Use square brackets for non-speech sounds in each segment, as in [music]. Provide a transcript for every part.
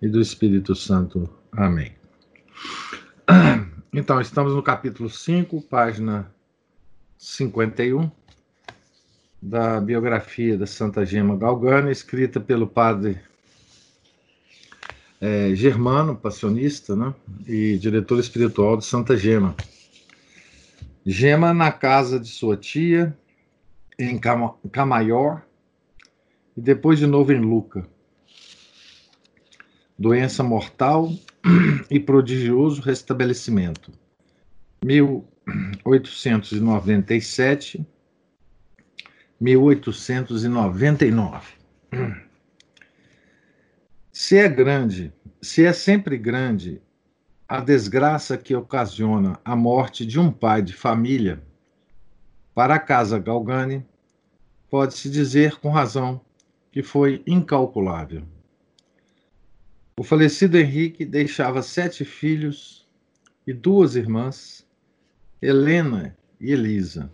e do Espírito Santo. Amém. [clears throat] Então, estamos no capítulo 5, página 51, da biografia da Santa Gema Galgani, escrita pelo padre é, Germano, passionista, né, e diretor espiritual de Santa Gema. Gema na casa de sua tia, em Camaior, e depois de novo em Luca doença mortal [clears throat] e prodigioso restabelecimento. 1897, 1899. [clears throat] Se é grande, se é sempre grande a desgraça que ocasiona a morte de um pai de família, para a casa Galgani, pode-se dizer com razão que foi incalculável. O falecido Henrique deixava sete filhos e duas irmãs, Helena e Elisa.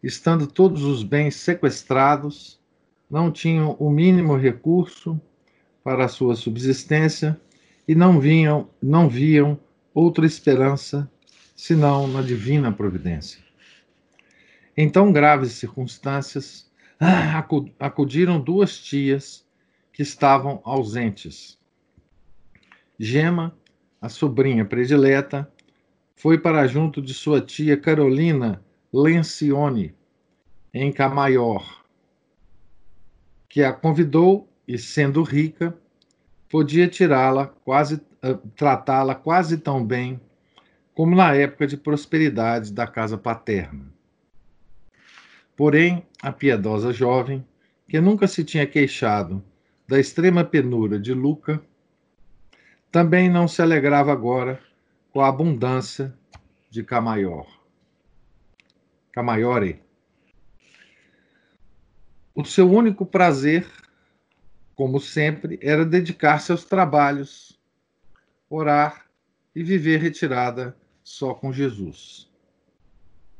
Estando todos os bens sequestrados, não tinham o mínimo recurso para a sua subsistência e não vinham, não viam outra esperança senão na divina providência. Em tão graves circunstâncias, acudiram duas tias que estavam ausentes Gema, a sobrinha predileta, foi para junto de sua tia Carolina Lencioni, em Camaior, que a convidou e, sendo rica, podia tirá-la quase uh, tratá-la quase tão bem como na época de prosperidade da casa paterna. Porém, a piedosa jovem, que nunca se tinha queixado da extrema penura de Luca, também não se alegrava agora com a abundância de Camaior. Camaiore. O seu único prazer, como sempre, era dedicar-se aos trabalhos, orar e viver retirada só com Jesus.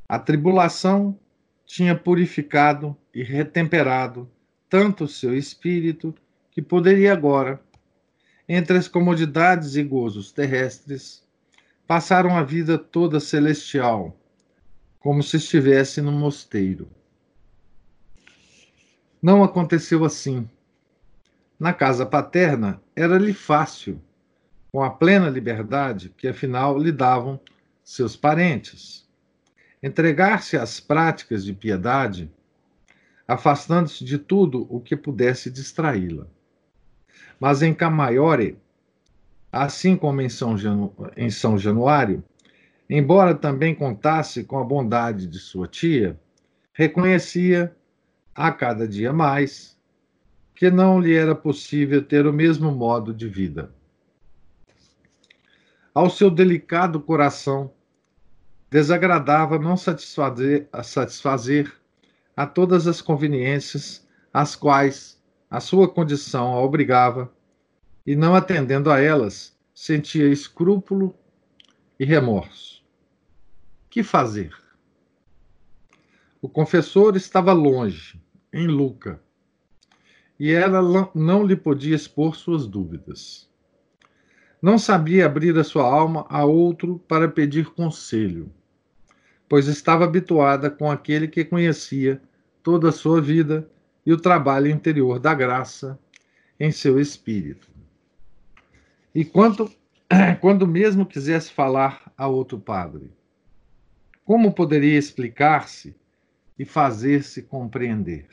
A tribulação tinha purificado e retemperado tanto o seu espírito que poderia agora entre as comodidades e gozos terrestres, passaram a vida toda celestial, como se estivesse no mosteiro. Não aconteceu assim. Na casa paterna era-lhe fácil, com a plena liberdade que afinal lhe davam seus parentes. Entregar-se às práticas de piedade, afastando-se de tudo o que pudesse distraí-la. Mas em Camaiore, assim como em São, Janu em São Januário, embora também contasse com a bondade de sua tia, reconhecia a cada dia mais que não lhe era possível ter o mesmo modo de vida. Ao seu delicado coração, desagradava não satisfazer a, satisfazer a todas as conveniências às quais a sua condição a obrigava, e não atendendo a elas, sentia escrúpulo e remorso. Que fazer? O confessor estava longe, em Luca, e ela não lhe podia expor suas dúvidas. Não sabia abrir a sua alma a outro para pedir conselho, pois estava habituada com aquele que conhecia toda a sua vida e o trabalho interior da graça em seu espírito. E quanto, [clears throat] quando mesmo quisesse falar a outro padre, como poderia explicar-se e fazer-se compreender?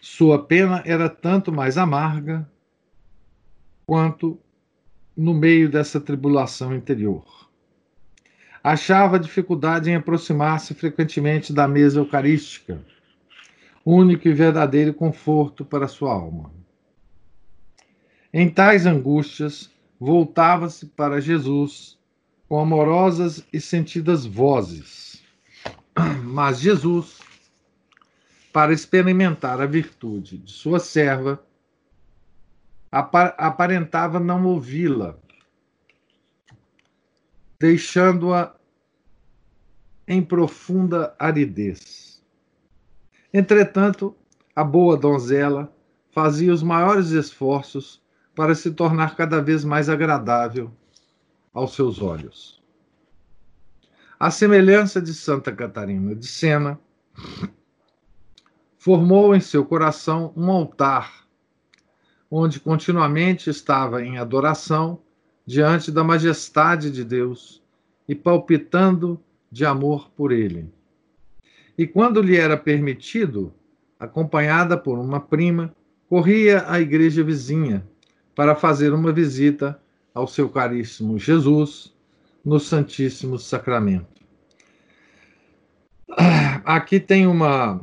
Sua pena era tanto mais amarga quanto no meio dessa tribulação interior. Achava dificuldade em aproximar-se frequentemente da mesa eucarística único e verdadeiro conforto para sua alma. Em tais angústias, voltava-se para Jesus com amorosas e sentidas vozes. Mas Jesus, para experimentar a virtude de sua serva, aparentava não ouvi-la, deixando-a em profunda aridez. Entretanto, a boa donzela fazia os maiores esforços para se tornar cada vez mais agradável aos seus olhos. A semelhança de Santa Catarina de Sena, formou em seu coração um altar, onde continuamente estava em adoração diante da majestade de Deus e palpitando de amor por ele. E quando lhe era permitido, acompanhada por uma prima, corria à igreja vizinha para fazer uma visita ao seu caríssimo Jesus no Santíssimo Sacramento. Aqui tem uma,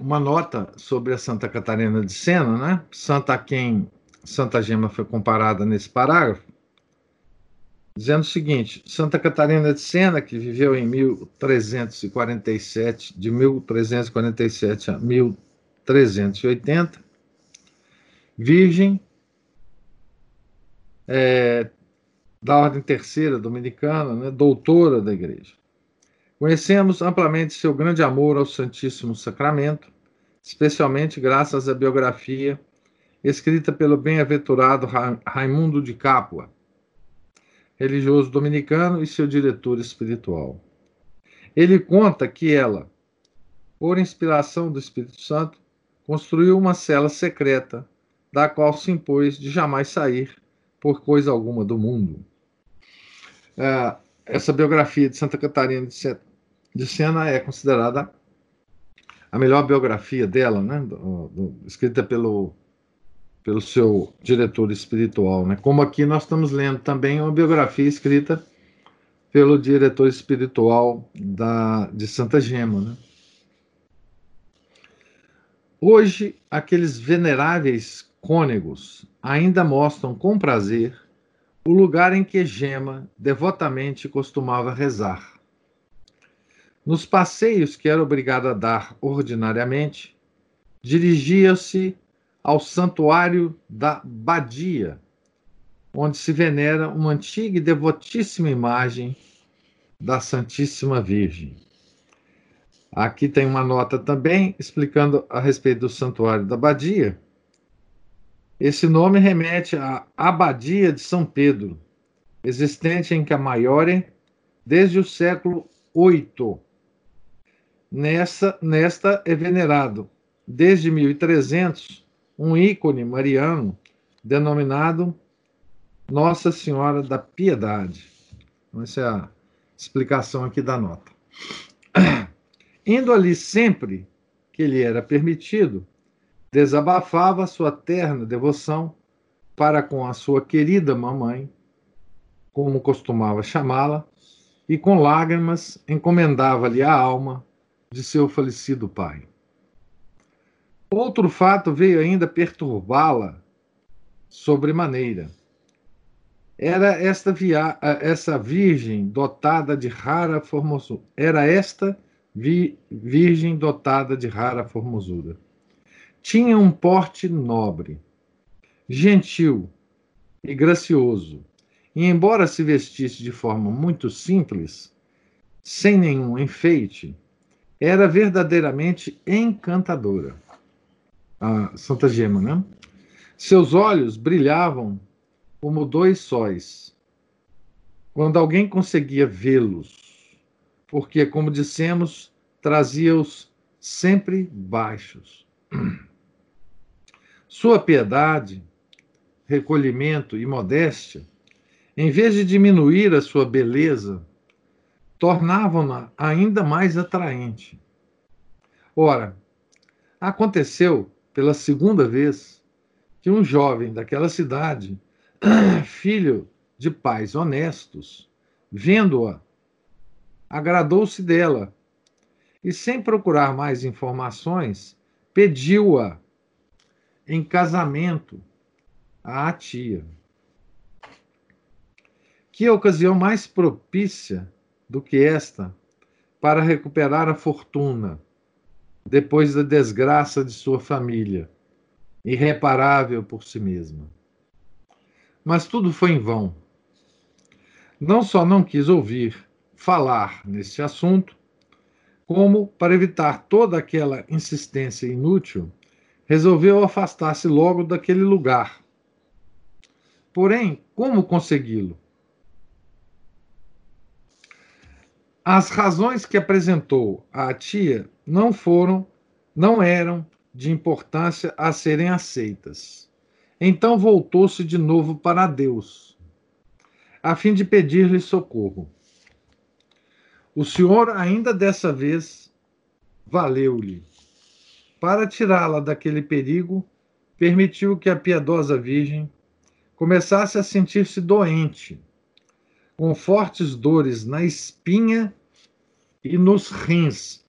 uma nota sobre a Santa Catarina de Sena, né? Santa quem Santa Gema foi comparada nesse parágrafo, dizendo o seguinte: Santa Catarina de Sena, que viveu em 1347, de 1347 a 1380, virgem, é, da Ordem Terceira Dominicana, né, doutora da Igreja. Conhecemos amplamente seu grande amor ao Santíssimo Sacramento, especialmente graças à biografia escrita pelo bem-aventurado Raimundo de Capua, religioso dominicano e seu diretor espiritual. Ele conta que ela, por inspiração do Espírito Santo, construiu uma cela secreta, da qual se impôs de jamais sair por coisa alguma do mundo. É, essa biografia de Santa Catarina de Sena é considerada a melhor biografia dela, né, do, do, escrita pelo pelo seu diretor espiritual, né? Como aqui nós estamos lendo também uma biografia escrita pelo diretor espiritual da, de Santa Gema, né? Hoje, aqueles veneráveis cônegos ainda mostram com prazer o lugar em que Gema devotamente costumava rezar. Nos passeios que era obrigado a dar ordinariamente, dirigia-se ao santuário da Badia, onde se venera uma antiga e devotíssima imagem da Santíssima Virgem. Aqui tem uma nota também explicando a respeito do santuário da Badia. Esse nome remete à Abadia de São Pedro, existente em Camaiore desde o século VIII. Nessa, nesta é venerado, desde 1300, um ícone mariano denominado Nossa Senhora da Piedade. Então, essa é a explicação aqui da nota. [clears throat] Indo ali sempre que lhe era permitido, desabafava sua terna devoção para com a sua querida mamãe, como costumava chamá-la, e com lágrimas encomendava-lhe a alma de seu falecido pai. Outro fato veio ainda perturbá-la sobremaneira. Era esta via, essa virgem dotada de rara formosura. Era esta vi, virgem dotada de rara formosura. Tinha um porte nobre, gentil e gracioso, e embora se vestisse de forma muito simples, sem nenhum enfeite, era verdadeiramente encantadora a Santa Gema, né? Seus olhos brilhavam como dois sóis. Quando alguém conseguia vê-los, porque, como dissemos, trazia-os sempre baixos. Sua piedade, recolhimento e modéstia, em vez de diminuir a sua beleza, tornavam-na ainda mais atraente. Ora, aconteceu pela segunda vez que um jovem daquela cidade, [clears throat] filho de pais honestos, vendo-a, agradou-se dela e, sem procurar mais informações, pediu-a em casamento à tia. Que ocasião mais propícia do que esta para recuperar a fortuna depois da desgraça de sua família, irreparável por si mesma. Mas tudo foi em vão. Não só não quis ouvir falar nesse assunto, como, para evitar toda aquela insistência inútil, resolveu afastar-se logo daquele lugar. Porém, como consegui-lo? As razões que apresentou à tia não foram, não eram de importância a serem aceitas. Então voltou-se de novo para Deus, a fim de pedir-lhe socorro. O Senhor, ainda dessa vez, valeu-lhe. Para tirá-la daquele perigo, permitiu que a piedosa Virgem começasse a sentir-se doente, com fortes dores na espinha e nos rins.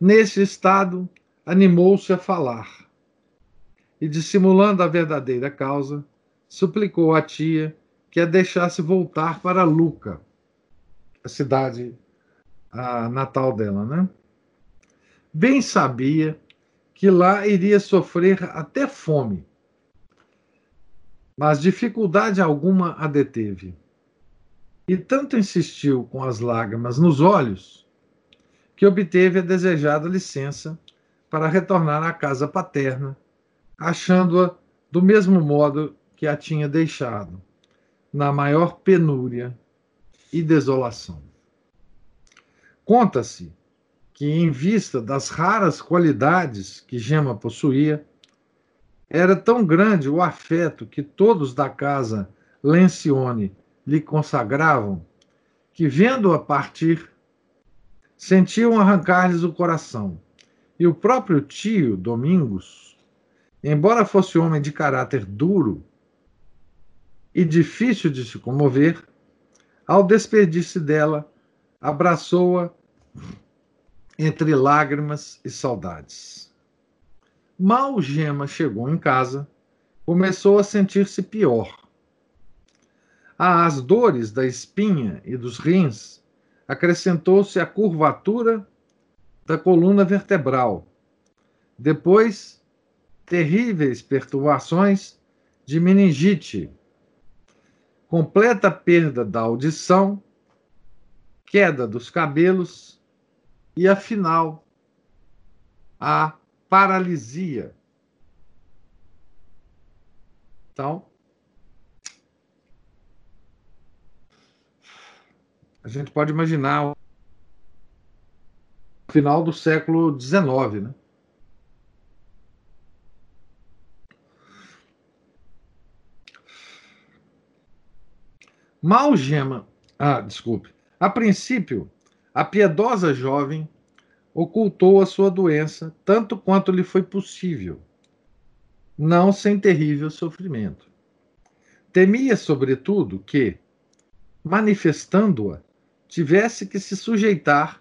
Nesse estado, animou-se a falar e, dissimulando a verdadeira causa, suplicou à tia que a deixasse voltar para Luca, a cidade a natal dela, né? Bem sabia que lá iria sofrer até fome, mas dificuldade alguma a deteve. E tanto insistiu com as lágrimas nos olhos que obteve a desejada licença para retornar à casa paterna, achando-a do mesmo modo que a tinha deixado, na maior penúria e desolação. Conta-se que, em vista das raras qualidades que Gema possuía, era tão grande o afeto que todos da casa Lencione lhe consagravam, que, vendo-a partir, sentiam arrancar-lhes o coração. E o próprio tio, Domingos, embora fosse homem de caráter duro e difícil de se comover, ao despedir-se dela, abraçou-a entre lágrimas e saudades. Mal Gema chegou em casa, começou a sentir-se pior às dores da espinha e dos rins, acrescentou-se a curvatura da coluna vertebral. Depois, terríveis perturbações de meningite, completa perda da audição, queda dos cabelos e, afinal, a paralisia. Então, gente pode imaginar o final do século XIX, né? Malgema, ah, desculpe. A princípio, a piedosa jovem ocultou a sua doença tanto quanto lhe foi possível, não sem terrível sofrimento. Temia, sobretudo, que, manifestando-a, tivesse que se sujeitar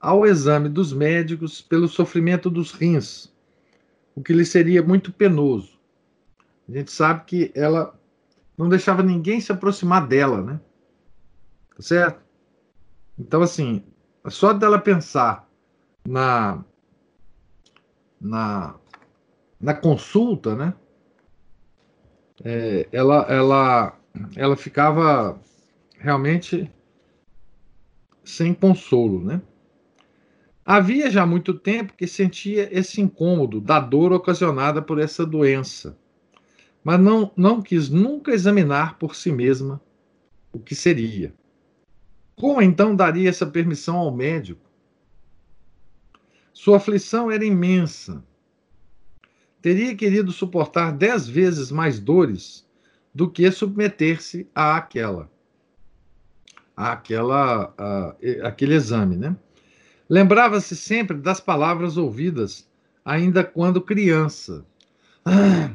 ao exame dos médicos pelo sofrimento dos rins, o que lhe seria muito penoso. A gente sabe que ela não deixava ninguém se aproximar dela, né? Tá certo? Então, assim, só dela pensar na, na, na consulta, né? É, ela, ela, ela ficava realmente sem consolo, né? Havia já muito tempo que sentia esse incômodo da dor ocasionada por essa doença, mas não, não quis nunca examinar por si mesma o que seria. Como então daria essa permissão ao médico? Sua aflição era imensa. Teria querido suportar dez vezes mais dores do que submeter-se a aquela àquela, à, aquele exame. Né? Lembrava-se sempre das palavras ouvidas, ainda quando criança. Ah,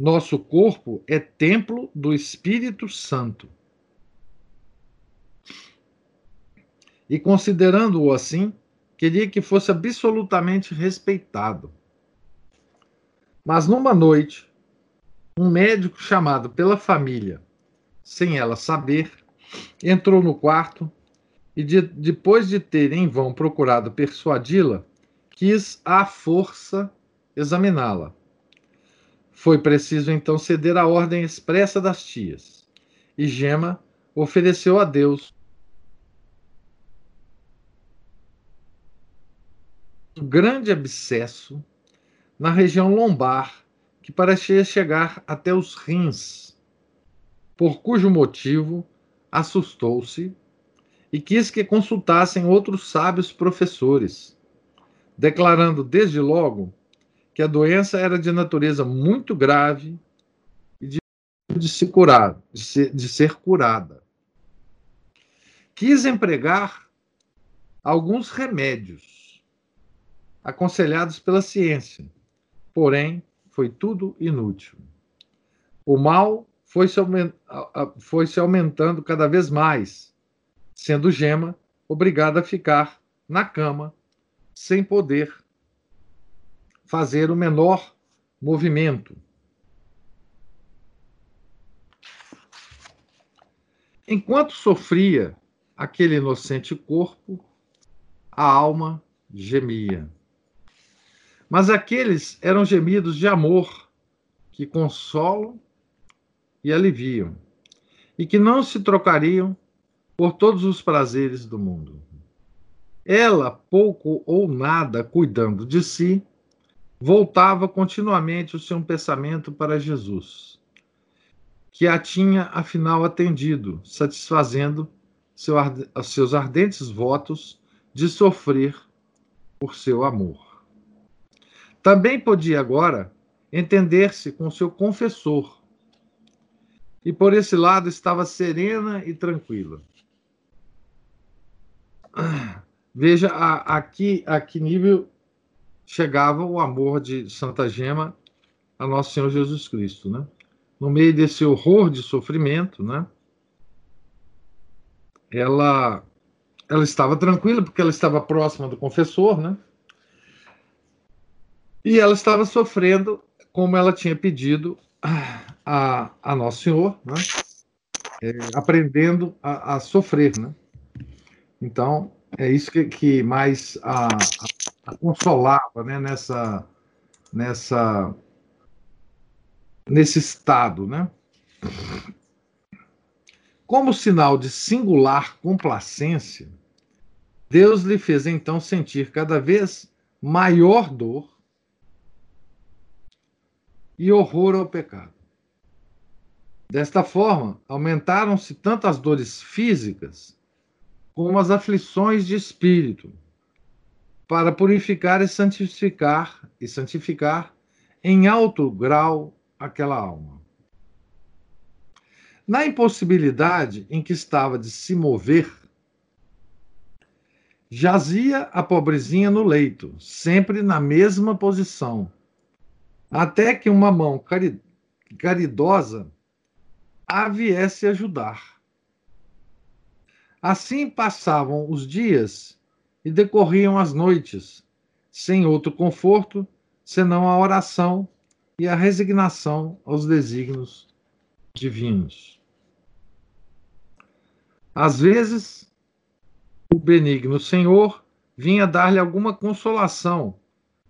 nosso corpo é templo do Espírito Santo. E considerando-o assim, queria que fosse absolutamente respeitado. Mas numa noite, um médico chamado pela família, sem ela saber, entrou no quarto e, de, depois de ter em vão procurado persuadi-la, quis à força examiná-la. Foi preciso então ceder à ordem expressa das tias, e Gema ofereceu a Deus um grande abscesso na região lombar que parecia chegar até os rins, por cujo motivo assustou-se e quis que consultassem outros sábios professores, declarando desde logo que a doença era de natureza muito grave e de, de, se curar, de, ser, de ser curada. Quis empregar alguns remédios aconselhados pela ciência, porém foi tudo inútil. O mal foi se, foi se aumentando cada vez mais, sendo Gema obrigada a ficar na cama sem poder fazer o menor movimento. Enquanto sofria aquele inocente corpo, a alma gemia. Mas aqueles eram gemidos de amor que consolam e aliviam, e que não se trocariam por todos os prazeres do mundo. Ela, pouco ou nada cuidando de si, voltava continuamente o seu pensamento para Jesus, que a tinha afinal atendido, satisfazendo seu, seus ardentes votos de sofrer por seu amor. Também podia agora entender-se com seu confessor. E por esse lado estava serena e tranquila. Veja a, aqui a que nível chegava o amor de Santa Gema a Nosso Senhor Jesus Cristo, né? No meio desse horror de sofrimento, né? Ela ela estava tranquila porque ela estava próxima do confessor, né? E ela estava sofrendo como ela tinha pedido a, a Nosso Senhor, né? é, aprendendo a, a, sofrer. Né? Então, é isso que, que mais a, a, consolava né? nessa, nessa, nesse estado. Né? Como sinal de singular complacência, Deus lhe fez então sentir cada vez maior dor e horror ao pecado. Desta forma, aumentaram-se tanto as dores físicas como as aflições de espírito, para purificar e santificar e santificar em alto grau aquela alma. Na impossibilidade em que estava de se mover, jazia a pobrezinha no leito, sempre na mesma posição, até que uma mão caridosa a viesse ajudar. Assim passavam os dias e decorriam as noites, sem outro conforto senão a oração e a resignação aos desígnios divinos. Às vezes, o benigno Senhor vinha dar-lhe alguma consolação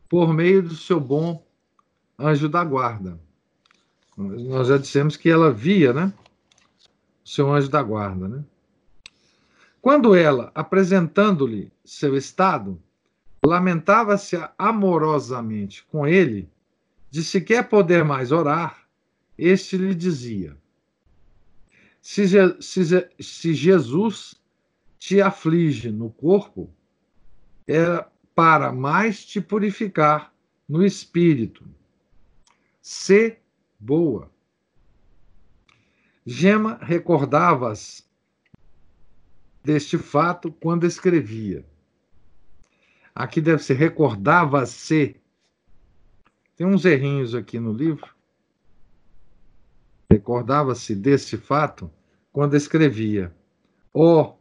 por meio do seu bom anjo da guarda. Nós já dissemos que ela via, né? O seu anjo da guarda, né? Quando ela, apresentando-lhe seu estado, lamentava-se amorosamente com ele, de sequer poder mais orar, este lhe dizia: se, se, se Jesus te aflige no corpo, é para mais te purificar no espírito se boa. Gema recordava-as deste fato quando escrevia. Aqui deve ser recordava-se. Tem uns errinhos aqui no livro. Recordava-se deste fato quando escrevia. Oh,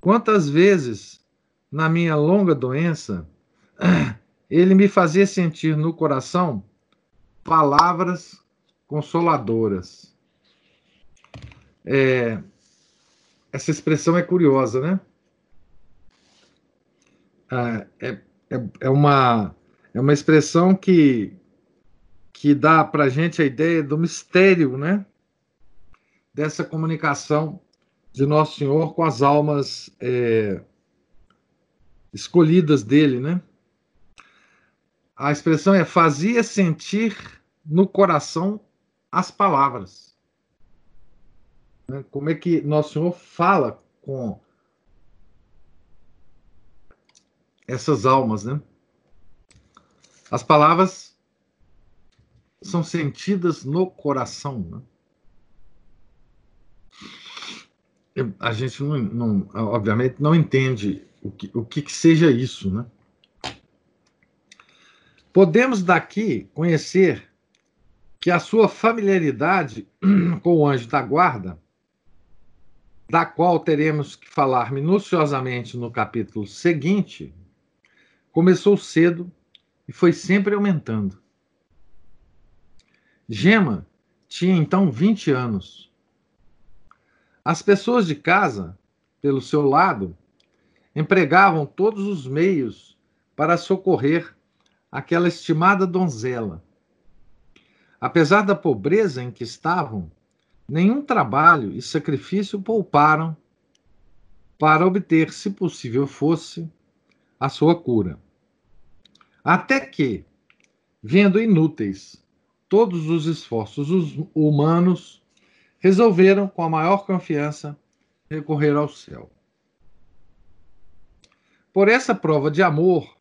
quantas vezes na minha longa doença [clears throat] ele me fazia sentir no coração palavras consoladoras. É, essa expressão é curiosa, né? Ah, é, é, é, uma, é uma expressão que, que dá para a gente a ideia do mistério, né? Dessa comunicação de Nosso Senhor com as almas é, escolhidas dele, né? A expressão é fazia sentir no coração as palavras. Né? Como é que Nosso Senhor fala com essas almas, né? As palavras são sentidas no coração, né? A gente não, não, obviamente não entende o que, o que, que seja isso, né? Podemos daqui conhecer que a sua familiaridade [clears throat] com o anjo da guarda, da qual teremos que falar minuciosamente no capítulo seguinte, começou cedo e foi sempre aumentando. Gema tinha então 20 anos. As pessoas de casa, pelo seu lado, empregavam todos os meios para socorrer aquela estimada donzela. Apesar da pobreza em que estavam, nenhum trabalho e sacrifício pouparam para obter, se possível fosse, a sua cura. Até que, vendo inúteis todos os esforços humanos, resolveram, com a maior confiança, recorrer ao céu. Por essa prova de amor,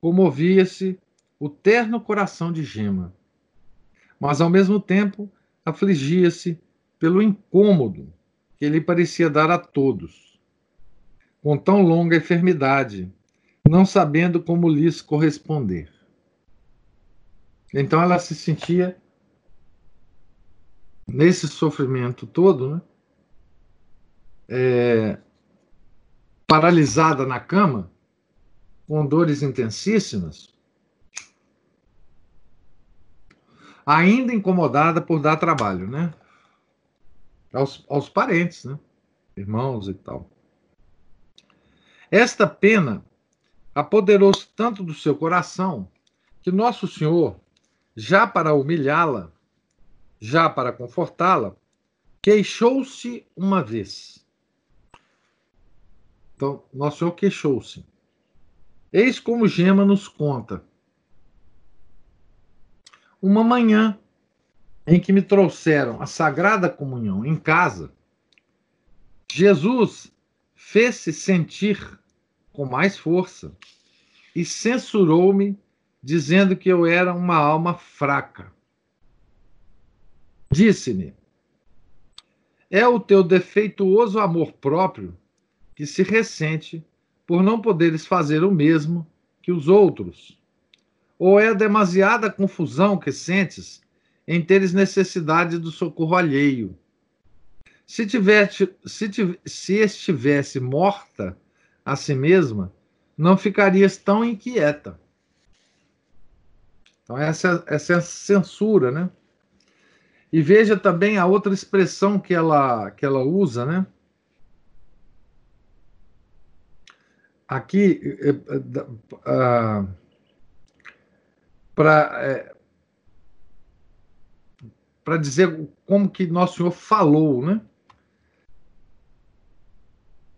comovia-se o terno coração de Gema, mas ao mesmo tempo afligia-se pelo incômodo que ele parecia dar a todos, com tão longa enfermidade, não sabendo como lhes corresponder. Então ela se sentia nesse sofrimento todo, né? É, paralisada na cama, com dores intensíssimas, ainda incomodada por dar trabalho, né? Aos, aos parentes, né? Irmãos e tal. Esta pena apoderou-se tanto do seu coração que Nosso Senhor, já para humilhá-la, já para confortá-la, queixou-se uma vez. Então, Nosso Senhor queixou-se. Eis como Gema nos conta. Uma manhã em que me trouxeram a Sagrada Comunhão em casa, Jesus fez-se sentir com mais força e censurou-me, dizendo que eu era uma alma fraca. Disse-me: É o teu defeituoso amor próprio que se ressente por não poderes fazer o mesmo que os outros? Ou é a demasiada confusão que sentes em teres necessidade do socorro alheio? Se, tivesse, se, se estivesse morta a si mesma, não ficarias tão inquieta. Então, essa, essa é a censura, né? E veja também a outra expressão que ela, que ela usa, né? aqui uh, para é, para dizer como que nosso Senhor falou, né?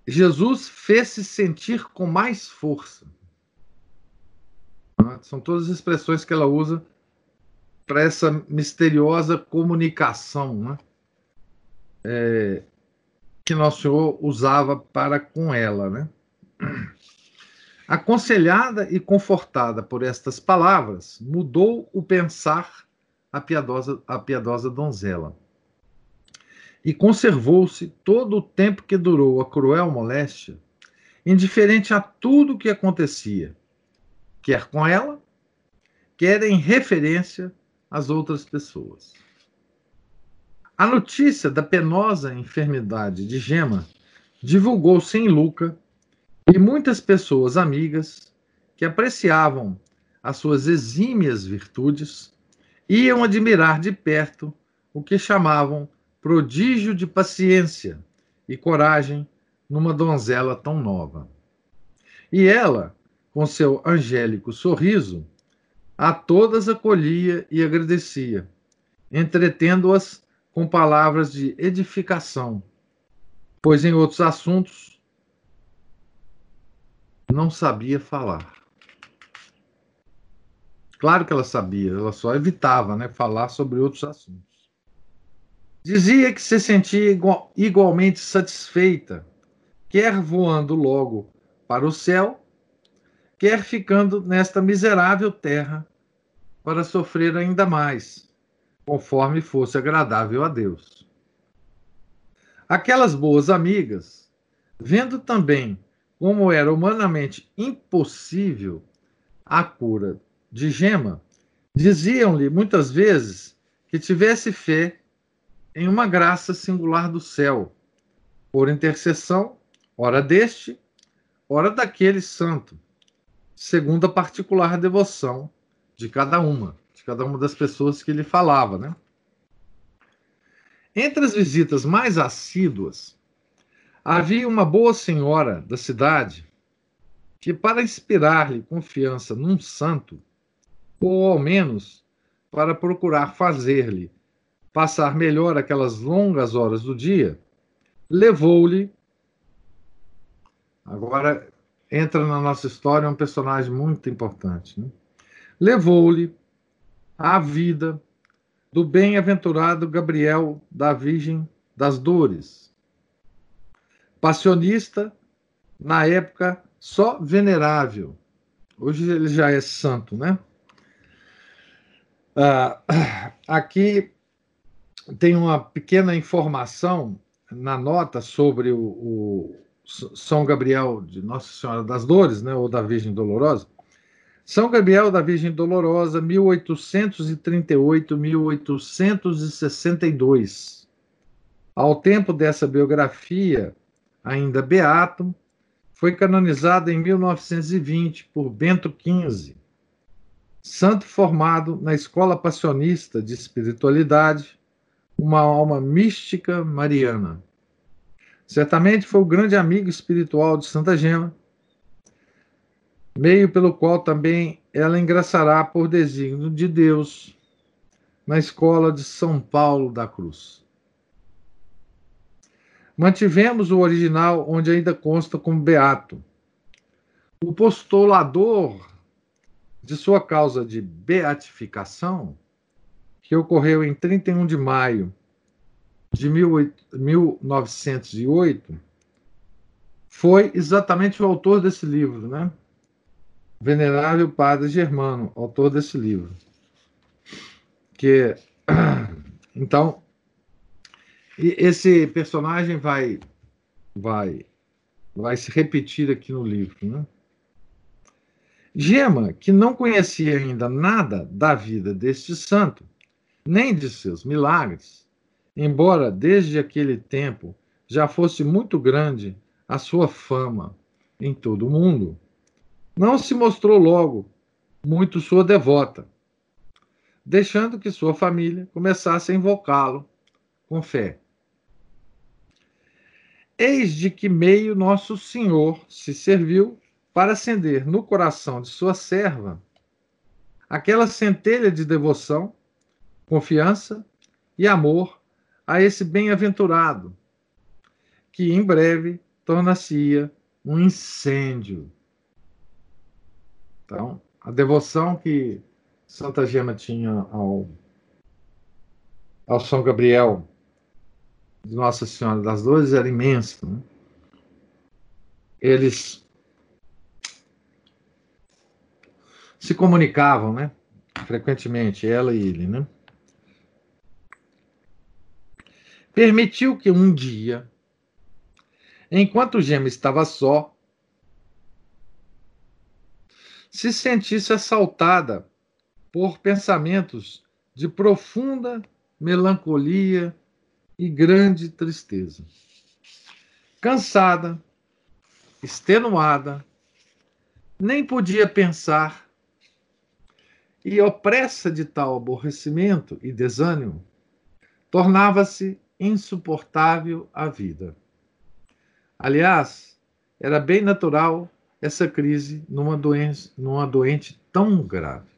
Jesus fez-se sentir com mais força. São todas as expressões que ela usa para essa misteriosa comunicação, né? É, que nosso Senhor usava para com ela, né? Aconselhada e confortada por estas palavras, mudou o pensar a piedosa, a piedosa donzela. E conservou-se todo o tempo que durou a cruel moléstia, indiferente a tudo o que acontecia, quer com ela, quer em referência às outras pessoas. A notícia da penosa enfermidade de Gema divulgou-se em Luca e muitas pessoas amigas que apreciavam as suas exímias virtudes iam admirar de perto o que chamavam prodígio de paciência e coragem numa donzela tão nova. E ela, com seu angélico sorriso, a todas acolhia e agradecia, entretendo-as com palavras de edificação, pois em outros assuntos não sabia falar. Claro que ela sabia, ela só evitava né, falar sobre outros assuntos. Dizia que se sentia igual, igualmente satisfeita, quer voando logo para o céu, quer ficando nesta miserável terra para sofrer ainda mais, conforme fosse agradável a Deus. Aquelas boas amigas, vendo também como era humanamente impossível a cura de Gema, diziam-lhe muitas vezes que tivesse fé em uma graça singular do céu, por intercessão, ora deste, ora daquele santo, segundo a particular devoção de cada uma, de cada uma das pessoas que lhe falava, né? Entre as visitas mais assíduas, havia uma boa senhora da cidade que, para inspirar-lhe confiança num santo, ou ao menos para procurar fazer-lhe passar melhor aquelas longas horas do dia, levou-lhe. Agora entra na nossa história um personagem muito importante. Né? Levou-lhe a vida do bem-aventurado Gabriel da Virgem das Dores, passionista, na época só venerável. Hoje ele já é santo, né? Uh, [clears throat] aqui tem uma pequena informação na nota sobre o, o, São Gabriel de Nossa Senhora das Dores, né, ou da Virgem Dolorosa. São Gabriel da Virgem Dolorosa, 1838-1862. Ao tempo dessa biografia, ainda beato, foi canonizado em 1920 por Bento XV santo formado na escola passionista de espiritualidade, uma alma mística mariana. Certamente foi o grande amigo espiritual de Santa Gema, meio pelo qual também ela engraçará por desígnio de Deus na escola de São Paulo da Cruz. Mantivemos o original onde ainda consta como beato. O postulador de sua causa de beatificação, que ocorreu em 31 de maio de 1908, foi exatamente o autor desse livro, né? Venerável Padre Germano, autor desse livro. Que [clears throat] então esse personagem vai vai vai se repetir aqui no livro, né? Gema, que não conhecia ainda nada da vida deste santo, nem de seus milagres, embora desde aquele tempo já fosse muito grande a sua fama em todo o mundo, não se mostrou logo muito sua devota, deixando que sua família começasse a invocá-lo com fé. Eis de que meio nosso Senhor se serviu para acender no coração de sua serva aquela centelha de devoção, confiança e amor a esse bem-aventurado, que em breve torna-se-ia um incêndio. Então, a devoção que Santa Gema tinha ao, ao São Gabriel de Nossa Senhora das Dores era imensa. Né? Eles se comunicavam, né? Frequentemente, ela e ele, né? Permitiu que um dia, enquanto Gema estava só, se sentisse assaltada por pensamentos de profunda melancolia e grande tristeza. Cansada, extenuada, nem podia pensar e opressa de tal aborrecimento e desânimo, tornava-se insuportável a vida. Aliás, era bem natural essa crise numa, doença, numa doente tão grave.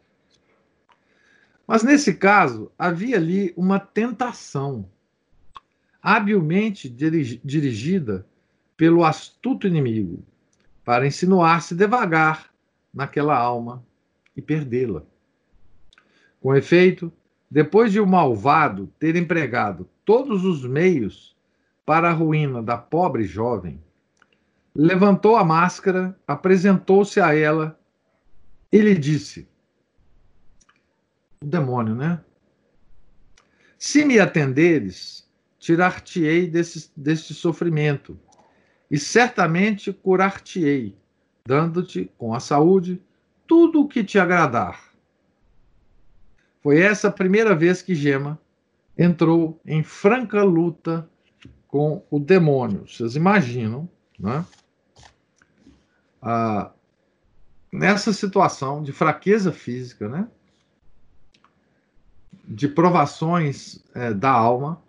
Mas nesse caso, havia ali uma tentação, habilmente dirigida pelo astuto inimigo, para insinuar-se devagar naquela alma e perdê-la. Com efeito, depois de o malvado ter empregado todos os meios para a ruína da pobre jovem, levantou a máscara, apresentou-se a ela e lhe disse: O demônio, né? Se me atenderes, tirar-te-ei desse, deste sofrimento, e certamente curar-te-ei, dando-te, com a saúde, tudo o que te agradar. Foi essa a primeira vez que Gema entrou em franca luta com o demônio. Vocês imaginam, né? Ah, nessa situação de fraqueza física, né? De provações é, da alma,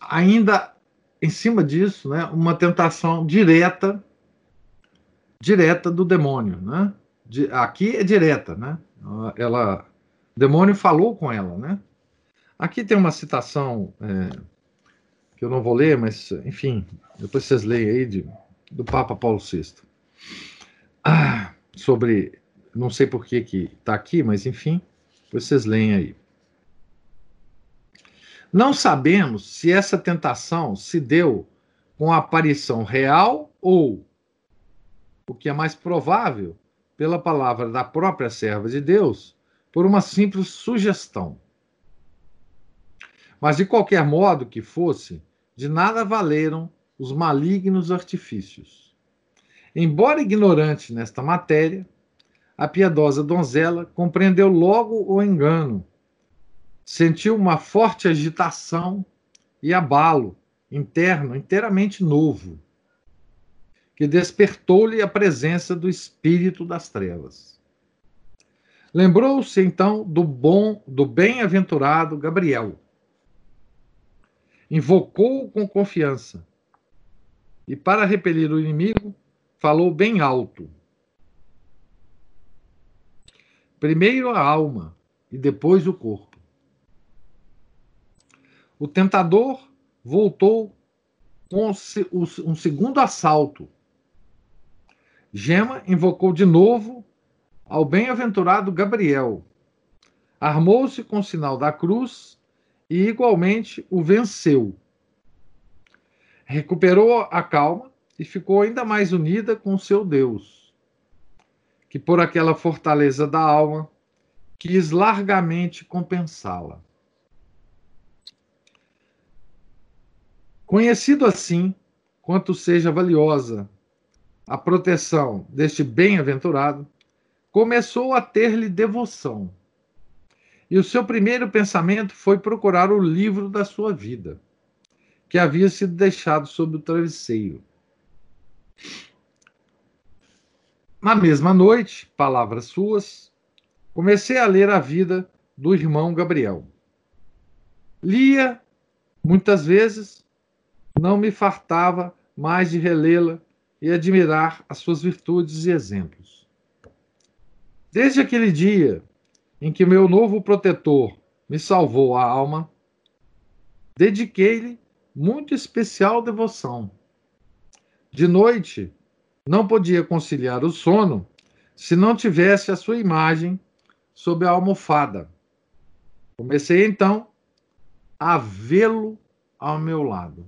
ainda em cima disso, né? Uma tentação direta, direta do demônio, né? De, aqui é direta, né? Ela, o demônio falou com ela, né? Aqui tem uma citação é, que eu não vou ler, mas enfim, depois vocês leem aí de, do Papa Paulo VI. Ah, sobre, não sei por que que está aqui, mas enfim, depois vocês leem aí. Não sabemos se essa tentação se deu com a aparição real ou, o que é mais provável, pela palavra da própria serva de Deus, por uma simples sugestão. Mas de qualquer modo que fosse, de nada valeram os malignos artifícios. Embora ignorante nesta matéria, a piedosa donzela compreendeu logo o engano, sentiu uma forte agitação e abalo interno inteiramente novo, que despertou-lhe a presença do espírito das trevas. Lembrou-se então do bom, do bem-aventurado Gabriel, invocou-o com confiança. E para repelir o inimigo, falou bem alto. Primeiro a alma e depois o corpo. O tentador voltou com um segundo assalto. Gema invocou de novo ao bem-aventurado Gabriel. Armou-se com o sinal da cruz e igualmente o venceu. Recuperou a calma e ficou ainda mais unida com seu Deus, que por aquela fortaleza da alma quis largamente compensá-la. Conhecido assim, quanto seja valiosa a proteção deste bem-aventurado, começou a ter-lhe devoção e o seu primeiro pensamento foi procurar o livro da sua vida, que havia sido deixado sob o travesseiro. Na mesma noite, palavras suas, comecei a ler a vida do irmão Gabriel. Lia muitas vezes, não me fartava mais de relê-la e admirar as suas virtudes e exemplos. Desde aquele dia em que meu novo protetor me salvou a alma, dediquei-lhe muito especial devoção. De noite, não podia conciliar o sono se não tivesse a sua imagem sob a almofada. Comecei então a vê-lo ao meu lado.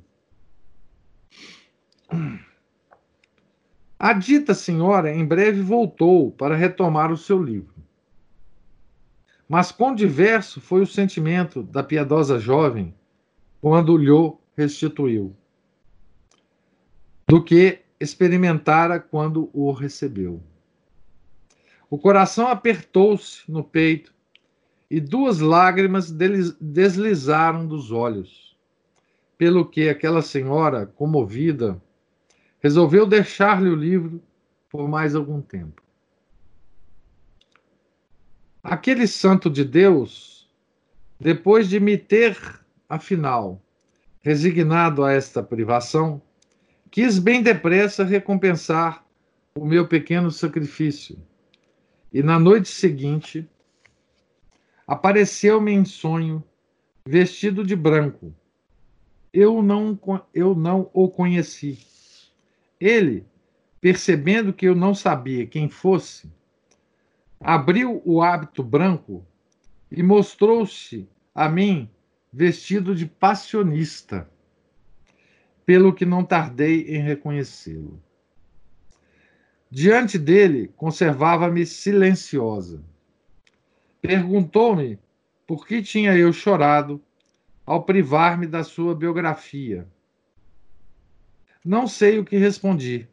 A dita senhora em breve voltou para retomar o seu livro. Mas quão diverso foi o sentimento da piedosa jovem quando lhe restituiu, do que experimentara quando o recebeu. O coração apertou-se no peito e duas lágrimas deslizaram dos olhos, pelo que aquela senhora, comovida, resolveu deixar-lhe o livro por mais algum tempo. Aquele santo de Deus, depois de me ter, afinal, resignado a esta privação, quis bem depressa recompensar o meu pequeno sacrifício. E na noite seguinte, apareceu-me em sonho, vestido de branco. Eu não, eu não o conheci. Ele, percebendo que eu não sabia quem fosse, abriu o hábito branco e mostrou-se a mim vestido de passionista, pelo que não tardei em reconhecê-lo. Diante dele, conservava-me silenciosa. Perguntou-me por que tinha eu chorado ao privar-me da sua biografia. Não sei o que respondi,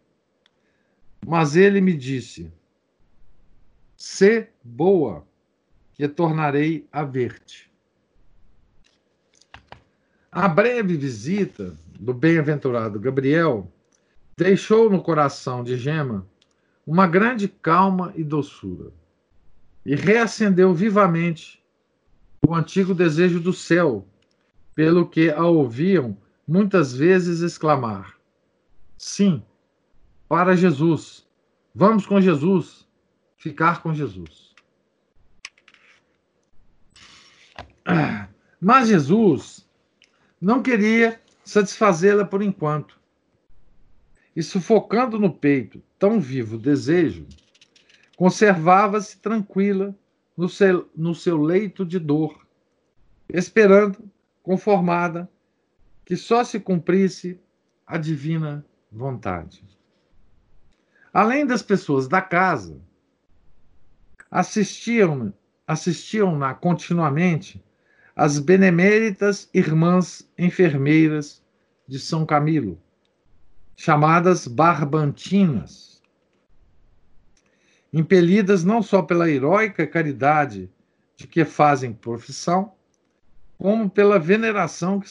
mas ele me disse: Sê boa, que tornarei a ver-te. A breve visita do bem-aventurado Gabriel deixou no coração de Gema uma grande calma e doçura, e reacendeu vivamente o antigo desejo do céu, pelo que a ouviam muitas vezes exclamar: Sim, para Jesus, vamos com Jesus, ficar com Jesus. Mas Jesus não queria satisfazê-la por enquanto. E sufocando no peito tão vivo desejo, conservava-se tranquila no seu, no seu leito de dor, esperando, conformada, que só se cumprisse a divina vontade. Além das pessoas da casa, assistiam assistiam-na continuamente as beneméritas irmãs enfermeiras de São Camilo, chamadas barbantinas, impelidas não só pela heróica caridade de que fazem profissão, como pela veneração que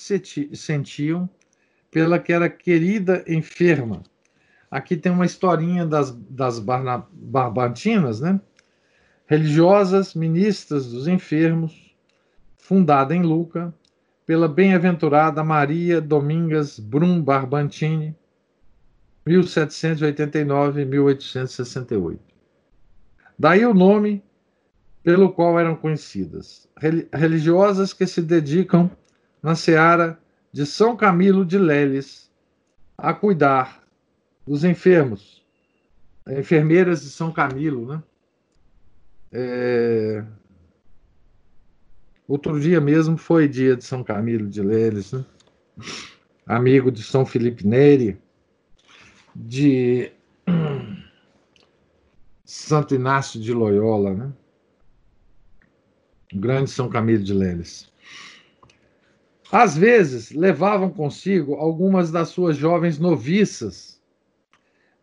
sentiam pela que era querida enferma. Aqui tem uma historinha das, das barbantinas, né? Religiosas ministras dos enfermos, fundada em Luca pela bem-aventurada Maria Domingas Brum Barbantini, 1789 e 1868. Daí o nome pelo qual eram conhecidas. Religiosas que se dedicam na seara de São Camilo de Leles a cuidar dos enfermos. Enfermeiras de São Camilo, né? É... Outro dia mesmo foi dia de São Camilo de Leles, né? Amigo de São Felipe Neri de Santo Inácio de Loyola, né? O grande São Camilo de Leles. Às vezes, levavam consigo algumas das suas jovens noviças,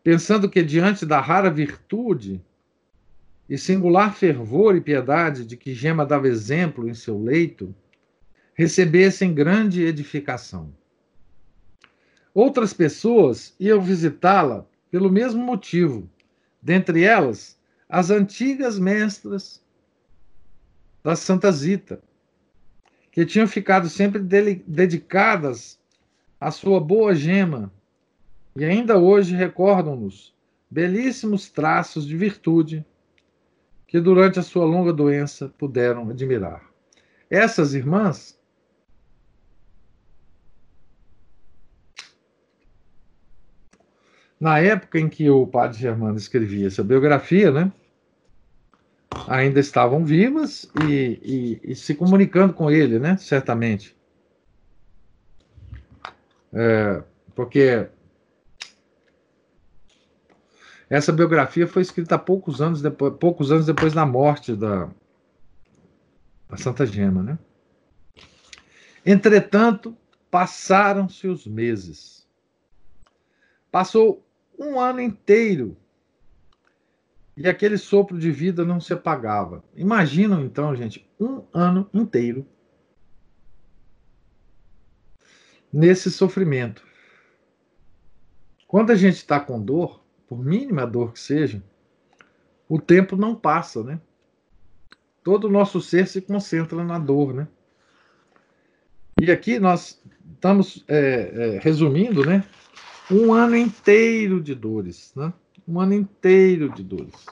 pensando que, diante da rara virtude e singular fervor e piedade de que Gema dava exemplo em seu leito, recebessem grande edificação. Outras pessoas iam visitá-la pelo mesmo motivo, dentre elas as antigas mestras da Santa Zita, que tinham ficado sempre dedicadas à sua boa gema e ainda hoje recordam-nos belíssimos traços de virtude que durante a sua longa doença puderam admirar. Essas irmãs Na época em que o padre Germano escrevia essa biografia, né, ainda estavam vivas e, e, e se comunicando com ele, né, certamente. É, porque essa biografia foi escrita poucos anos depois, poucos anos depois da morte da, da Santa Gema, né? Entretanto, passaram-se os meses. Passou um ano inteiro. E aquele sopro de vida não se apagava. Imaginam então, gente, um ano inteiro nesse sofrimento. Quando a gente está com dor, por mínima dor que seja, o tempo não passa, né? todo o nosso ser se concentra na dor, né? E aqui nós estamos é, é, resumindo, né? Um ano inteiro de dores, né? Um ano inteiro de dores.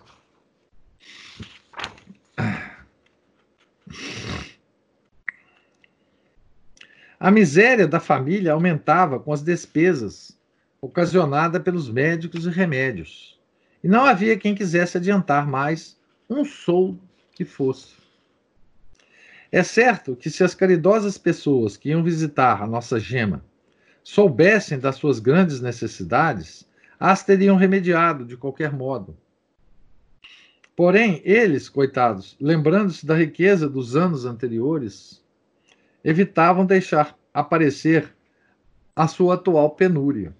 A miséria da família aumentava com as despesas ocasionadas pelos médicos e remédios. E não havia quem quisesse adiantar mais um sol que fosse. É certo que se as caridosas pessoas que iam visitar a nossa gema soubessem das suas grandes necessidades, as teriam remediado de qualquer modo. Porém, eles, coitados, lembrando-se da riqueza dos anos anteriores, evitavam deixar aparecer a sua atual penúria.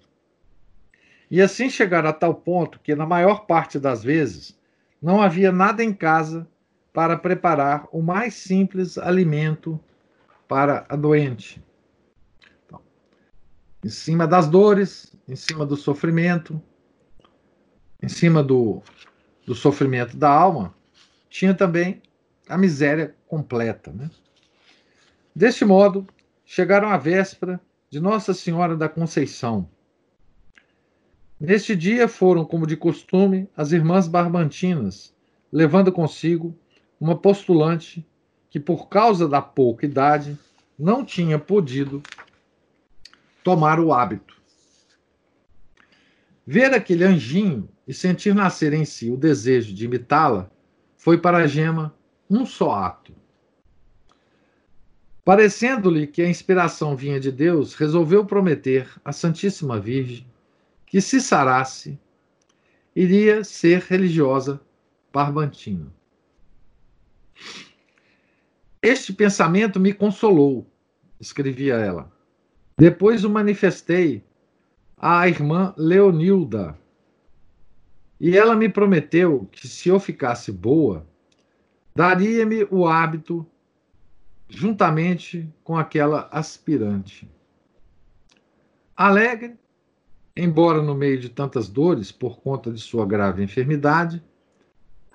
E assim chegaram a tal ponto que, na maior parte das vezes, não havia nada em casa para preparar o mais simples alimento para a doente. Em cima das dores, em cima do sofrimento, em cima do, do sofrimento da alma, tinha também a miséria completa. Né? Deste modo, chegaram à véspera de Nossa Senhora da Conceição. Neste dia foram, como de costume, as irmãs barbantinas, levando consigo uma postulante que, por causa da pouca idade, não tinha podido tomar o hábito. Ver aquele anjinho e sentir nascer em si o desejo de imitá-la foi para a gema um só ato. Parecendo-lhe que a inspiração vinha de Deus, resolveu prometer à Santíssima Virgem que, se sarasse, iria ser religiosa barbantina. Este pensamento me consolou, escrevia ela. Depois o manifestei à irmã Leonilda. E ela me prometeu que, se eu ficasse boa, daria-me o hábito juntamente com aquela aspirante. Alegre, embora no meio de tantas dores por conta de sua grave enfermidade,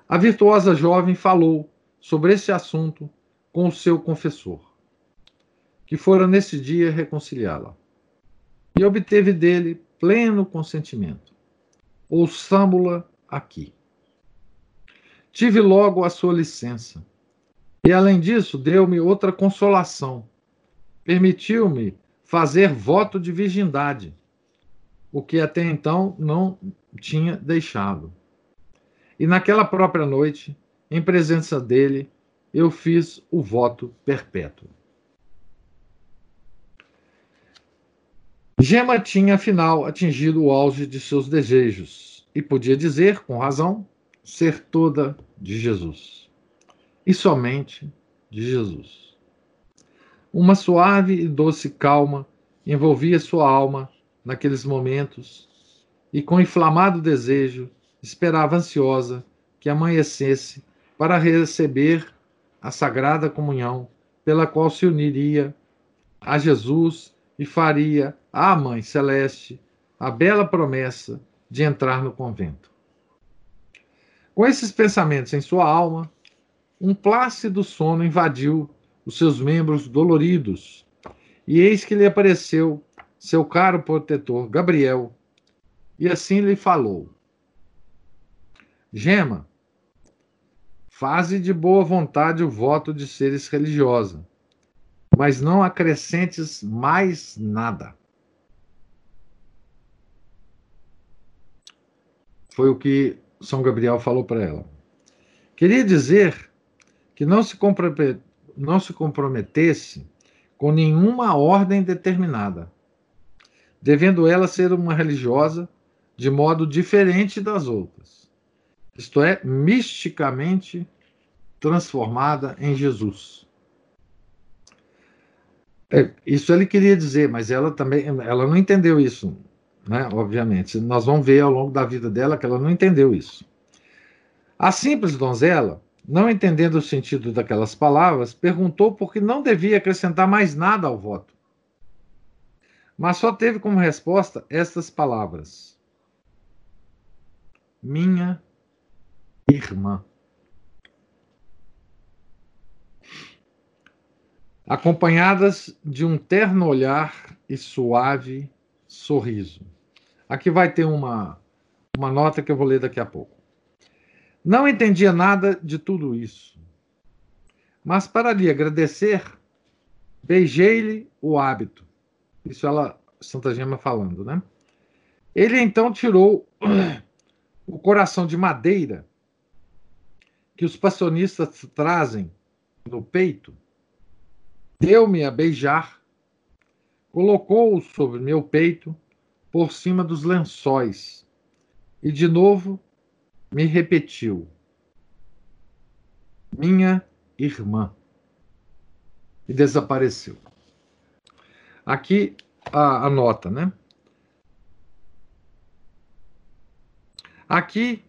a virtuosa jovem falou sobre esse assunto com o seu confessor, que fora nesse dia reconciliá-la, e obteve dele pleno consentimento. Ouçamo-la aqui. Tive logo a sua licença e além disso, deu-me outra consolação. Permitiu-me fazer voto de virgindade, o que até então não tinha deixado. E naquela própria noite, em presença dele, eu fiz o voto perpétuo. Gema tinha, afinal, atingido o auge de seus desejos e podia dizer, com razão, ser toda de Jesus e somente de Jesus. Uma suave e doce calma envolvia sua alma naqueles momentos e, com inflamado desejo, esperava ansiosa que amanhecesse para receber a sagrada comunhão pela qual se uniria a Jesus e faria à Mãe Celeste a bela promessa de entrar no convento. Com esses pensamentos em sua alma, um plácido sono invadiu os seus membros doloridos, e eis que lhe apareceu seu caro protetor Gabriel, e assim lhe falou: Gema, faze de boa vontade o voto de seres religiosa, mas não acrescentes mais nada. Foi o que São Gabriel falou para ela. Queria dizer que não se, não se comprometesse com nenhuma ordem determinada, devendo ela ser uma religiosa de modo diferente das outras, isto é, misticamente transformada em Jesus. É, isso ele queria dizer, mas ela também, ela não entendeu isso, né? Obviamente, nós vamos ver ao longo da vida dela que ela não entendeu isso. A simples donzela não entendendo o sentido daquelas palavras, perguntou por que não devia acrescentar mais nada ao voto. Mas só teve como resposta estas palavras: Minha irmã. acompanhadas de um terno olhar e suave sorriso. Aqui vai ter uma, uma nota que eu vou ler daqui a pouco. Não entendia nada de tudo isso, mas para lhe agradecer, beijei-lhe o hábito. Isso ela, Santa Gema falando, né? Ele então tirou o coração de madeira que os passionistas trazem no peito, deu-me a beijar, colocou-o sobre meu peito, por cima dos lençóis, e de novo me repetiu: Minha irmã. E desapareceu. Aqui a, a nota, né? Aqui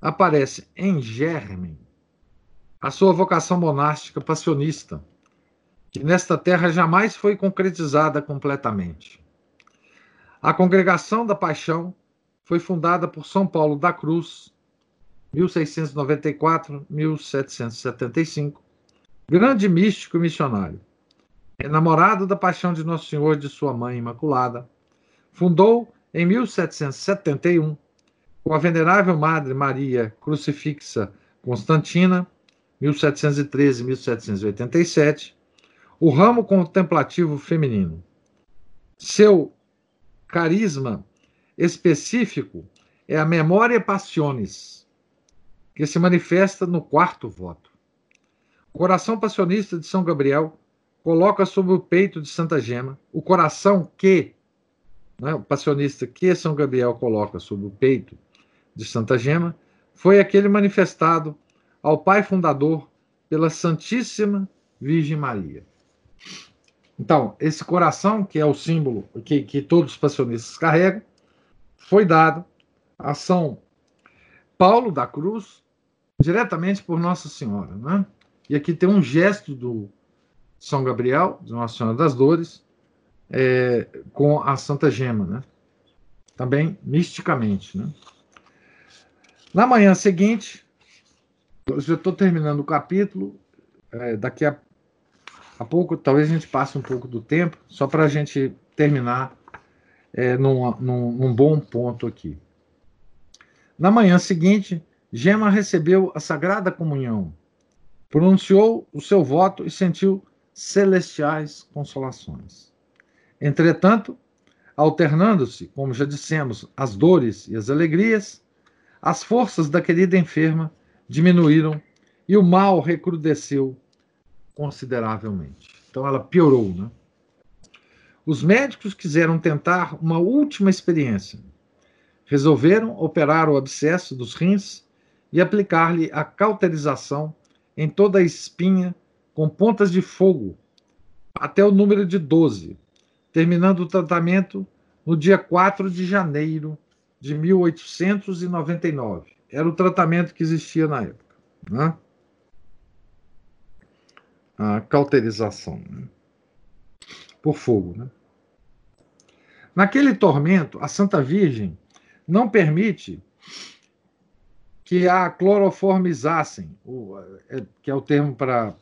aparece em germe a sua vocação monástica passionista, que nesta terra jamais foi concretizada completamente. A Congregação da Paixão foi fundada por São Paulo da Cruz, 1694-1775, grande místico e missionário. Enamorado da paixão de Nosso Senhor de sua mãe Imaculada, fundou em 1771 com a Venerável Madre Maria Crucifixa Constantina, 1713-1787, o ramo contemplativo feminino. Seu carisma específico é a memória passiones, que se manifesta no quarto voto. O coração passionista de São Gabriel coloca sobre o peito de Santa Gema o coração que, né, o passionista que São Gabriel coloca sobre o peito de Santa Gema, foi aquele manifestado ao Pai Fundador pela Santíssima Virgem Maria. Então, esse coração, que é o símbolo que, que todos os passionistas carregam, foi dado a São Paulo da Cruz diretamente por Nossa Senhora. Né? E aqui tem um gesto do São Gabriel, de Nossa Senhora das Dores, é, com a Santa Gema, né? também misticamente. Né? Na manhã seguinte, eu já estou terminando o capítulo, é, daqui a, a, pouco, talvez a gente passe um pouco do tempo, só para a gente terminar é, num, num, num bom ponto aqui. Na manhã seguinte, Gema recebeu a Sagrada Comunhão, pronunciou o seu voto e sentiu celestiais consolações. Entretanto, alternando-se, como já dissemos, as dores e as alegrias, as forças da querida enferma diminuíram e o mal recrudesceu consideravelmente. Então ela piorou, né? Os médicos quiseram tentar uma última experiência. Resolveram operar o abscesso dos rins e aplicar-lhe a cauterização em toda a espinha com pontas de fogo até o número de 12, terminando o tratamento no dia 4 de janeiro de 1899. Era o tratamento que existia na época. Né? A cauterização né? por fogo. Né? Naquele tormento, a Santa Virgem não permite que a cloroformizassem, é, que é o termo para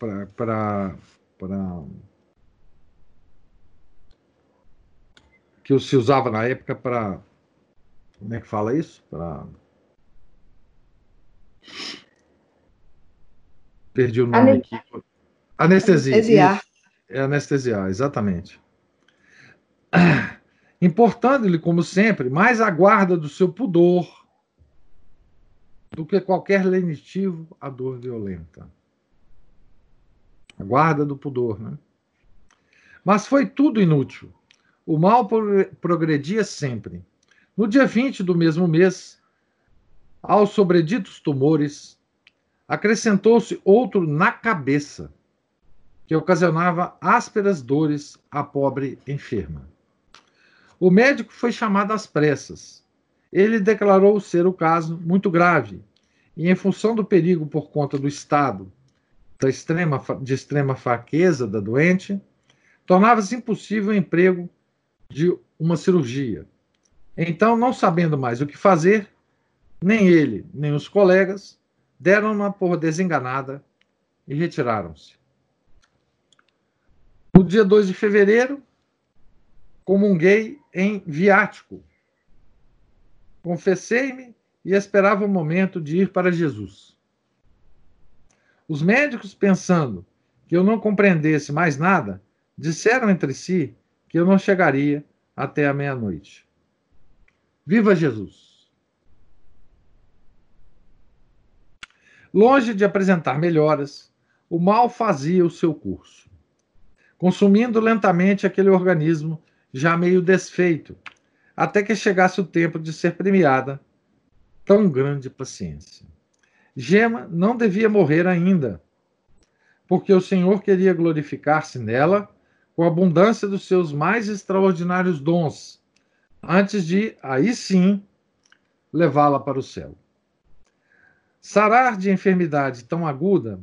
que se usava na época para como é que fala isso? Para. Perdi o nome aqui. Anestesia. Anestesiar. É anestesiar, exatamente. [clears throat] Importando-lhe, como sempre, mais a guarda do seu pudor do que qualquer lenitivo à dor violenta. A guarda do pudor, né? Mas foi tudo inútil. O mal progredia sempre. No dia 20 do mesmo mês, aos sobreditos tumores, acrescentou-se outro na cabeça, que ocasionava ásperas dores à pobre enferma. O médico foi chamado às pressas. Ele declarou ser o caso muito grave e, em função do perigo por conta do estado da extrema, de extrema fraqueza da doente, tornava-se impossível o emprego de uma cirurgia. Então, não sabendo mais o que fazer, nem ele, nem os colegas deram-na por desenganada e retiraram-se. No dia 2 de fevereiro, comunguei em viático. Confessei-me e esperava o momento de ir para Jesus. Os médicos, pensando que eu não compreendesse mais nada, disseram entre si que eu não chegaria até a meia-noite. Viva Jesus! Longe de apresentar melhoras, o mal fazia o seu curso, consumindo lentamente aquele organismo já meio desfeito, até que chegasse o tempo de ser premiada tão grande paciência. Gema não devia morrer ainda, porque o Senhor queria glorificar-se nela com a abundância dos seus mais extraordinários dons, antes de, aí sim, levá-la para o céu. Sarar de enfermidade tão aguda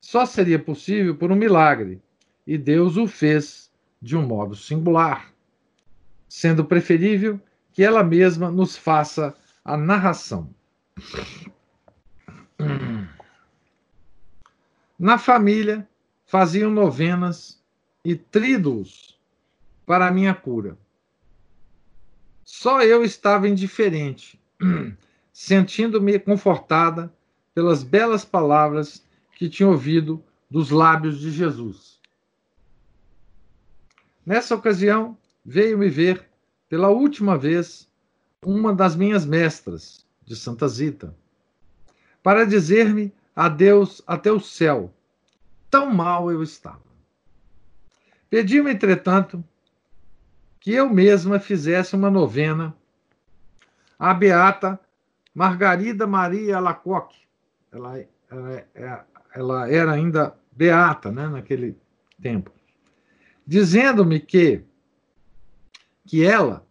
só seria possível por um milagre, e Deus o fez de um modo singular, sendo preferível que ela mesma nos faça a narração. [clears throat] Na família, faziam novenas e tríduos para a minha cura. Só eu estava indiferente, [clears throat] sentindo-me confortada pelas belas palavras que tinha ouvido dos lábios de Jesus. Nessa ocasião, veio me ver pela última vez uma das minhas mestras de Santa Zita, para dizer-me adeus até o céu. Tão mal eu estava. Pediu-me, entretanto, que eu mesma fizesse uma novena à beata Margarida Maria Alacoque. Ela, ela, é, ela era ainda beata né, naquele tempo. Dizendo-me que, que ela,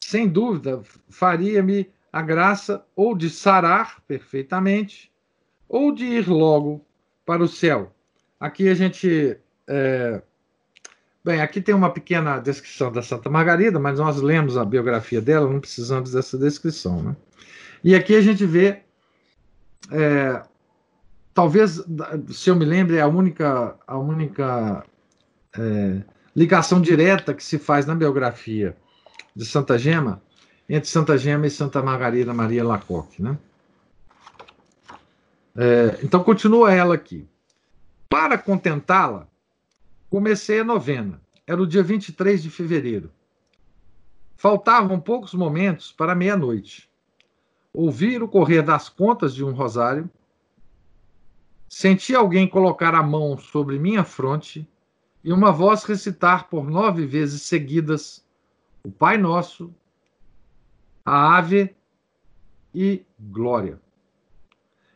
sem dúvida, faria-me a graça ou de sarar perfeitamente, ou de ir logo para o céu. Aqui a gente. É... Bem, aqui tem uma pequena descrição da Santa Margarida, mas nós lemos a biografia dela, não precisamos dessa descrição. Né? E aqui a gente vê. É... Talvez, se eu me lembro, é a única, a única é... ligação direta que se faz na biografia de Santa Gema entre Santa Gema e Santa Margarida Maria Lacoque, né? É, então continua ela aqui. Para contentá-la, comecei a novena. Era o dia 23 de fevereiro. Faltavam poucos momentos para meia-noite. Ouvi o correr das contas de um rosário. Senti alguém colocar a mão sobre minha fronte e uma voz recitar por nove vezes seguidas o Pai Nosso, a ave e glória.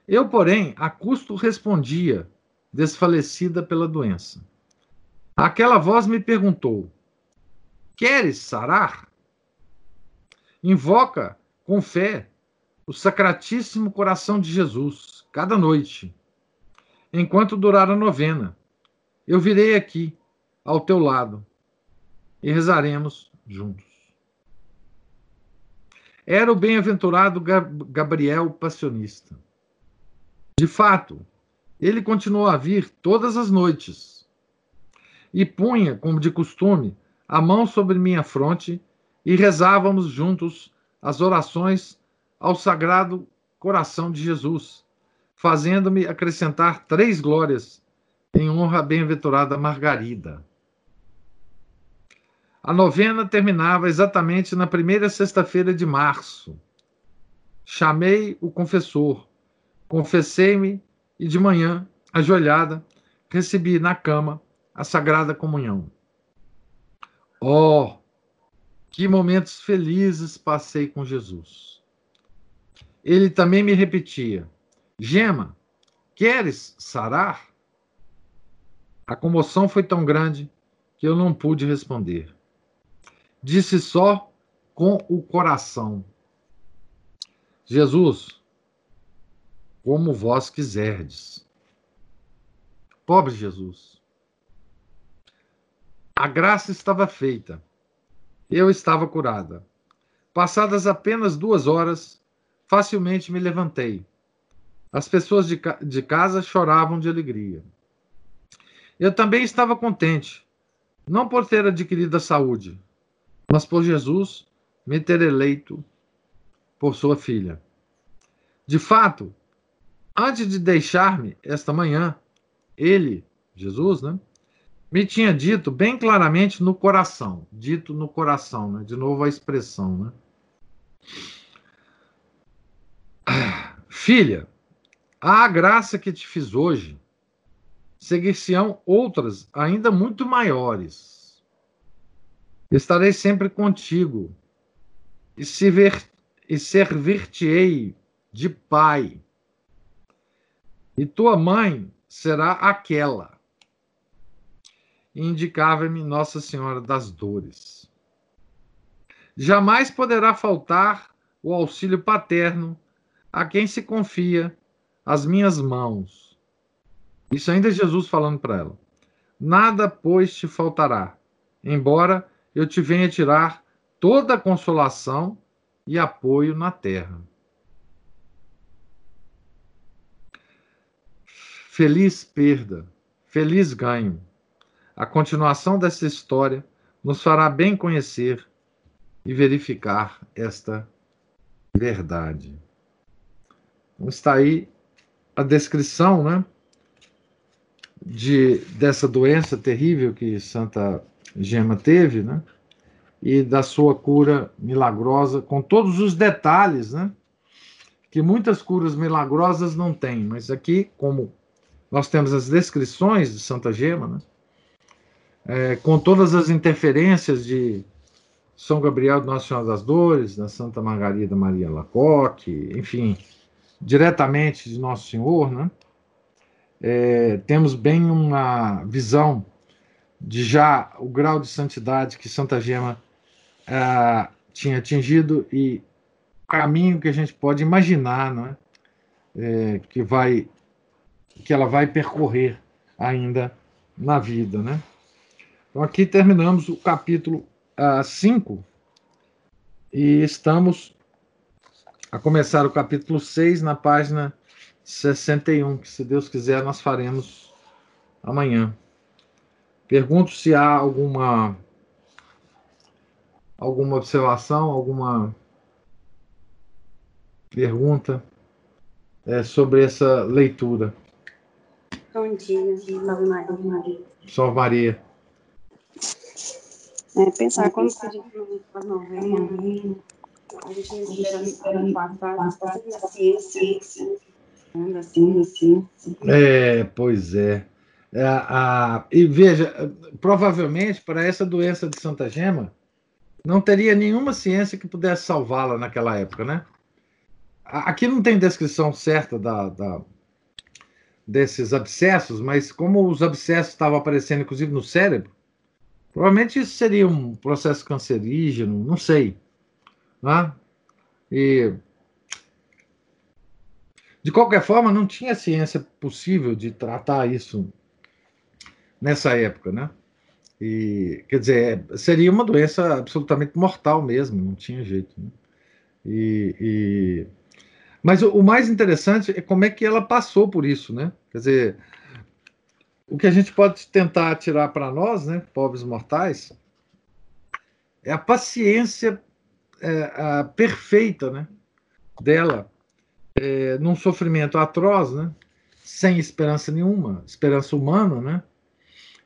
Eu, porém, a custo respondia, desfalecida pela doença. Aquela voz me perguntou: Queres sarar? Invoca com fé o Sacratíssimo Coração de Jesus, cada noite, enquanto durar a novena. Eu virei aqui, ao teu lado, e rezaremos juntos era o bem-aventurado Gabriel Passionista. De fato, ele continuou a vir todas as noites e punha, como de costume, a mão sobre minha fronte e rezávamos juntos as orações ao Sagrado Coração de Jesus, fazendo-me acrescentar três glórias em honra à bem-aventurada Margarida. A novena terminava exatamente na primeira sexta-feira de março. Chamei o confessor, confessei-me e de manhã, ajoelhada, recebi na cama a Sagrada Comunhão. Oh, que momentos felizes passei com Jesus. Ele também me repetia: Gema, queres sarar? A comoção foi tão grande que eu não pude responder. Disse só com o coração: Jesus, como vós quiserdes. Pobre Jesus. A graça estava feita. Eu estava curada. Passadas apenas duas horas, facilmente me levantei. As pessoas de, ca de casa choravam de alegria. Eu também estava contente, não por ter adquirido a saúde, mas por Jesus me ter eleito por sua filha. De fato, antes de deixar-me esta manhã, ele, Jesus, né, me tinha dito bem claramente no coração, dito no coração, né? De novo a expressão, né? Filha, a graça que te fiz hoje, seguir-se-ão outras ainda muito maiores. Estarei sempre contigo e, se ver, e servir-te-ei de pai. E tua mãe será aquela indicava-me Nossa Senhora das Dores. Jamais poderá faltar o auxílio paterno a quem se confia as minhas mãos. Isso ainda é Jesus falando para ela. Nada, pois, te faltará, embora eu te venha tirar toda a consolação e apoio na terra. Feliz perda, feliz ganho a continuação dessa história nos fará bem conhecer e verificar esta verdade. Então, está aí a descrição né, de, dessa doença terrível que Santa Gema teve, né, e da sua cura milagrosa, com todos os detalhes, né, que muitas curas milagrosas não têm, mas aqui, como nós temos as descrições de Santa Gema, né, é, com todas as interferências de São Gabriel do Nossa Senhora das Dores, da Santa Margarida Maria Lacoque, enfim, diretamente de Nosso Senhor, né? É, temos bem uma visão de já o grau de santidade que Santa Gema é, tinha atingido e o caminho que a gente pode imaginar, não é? é que vai que ela vai percorrer ainda na vida, né? Então, aqui terminamos o capítulo 5 uh, e estamos a começar o capítulo 6 na página 61, que se Deus quiser nós faremos amanhã. Pergunto se há alguma alguma observação, alguma pergunta é, sobre essa leitura. Bom dia, Salve Maria. Salve Maria. É, pensar como se diz para novena, a gente esperando passar, a ciência, anda assim, assim. É, pois é. É a, e veja, provavelmente para essa doença de Santa Gema, não teria nenhuma ciência que pudesse salvá-la naquela época, né? Aqui não tem descrição certa da, da, desses abscessos, mas como os abscessos estavam aparecendo, inclusive, no cérebro, Provavelmente isso seria um processo cancerígeno, não sei. Né? E, de qualquer forma, não tinha ciência possível de tratar isso nessa época, né? E, quer dizer, seria uma doença absolutamente mortal mesmo, não tinha jeito. Né? E, e... Mas o, o, mais interessante é como é que ela passou por isso, né? Quer dizer, o que a gente pode tentar tirar para nós, né, pobres mortais, é a paciência é, a perfeita né, dela é, num sofrimento atroz, né, sem esperança nenhuma, esperança humana, né,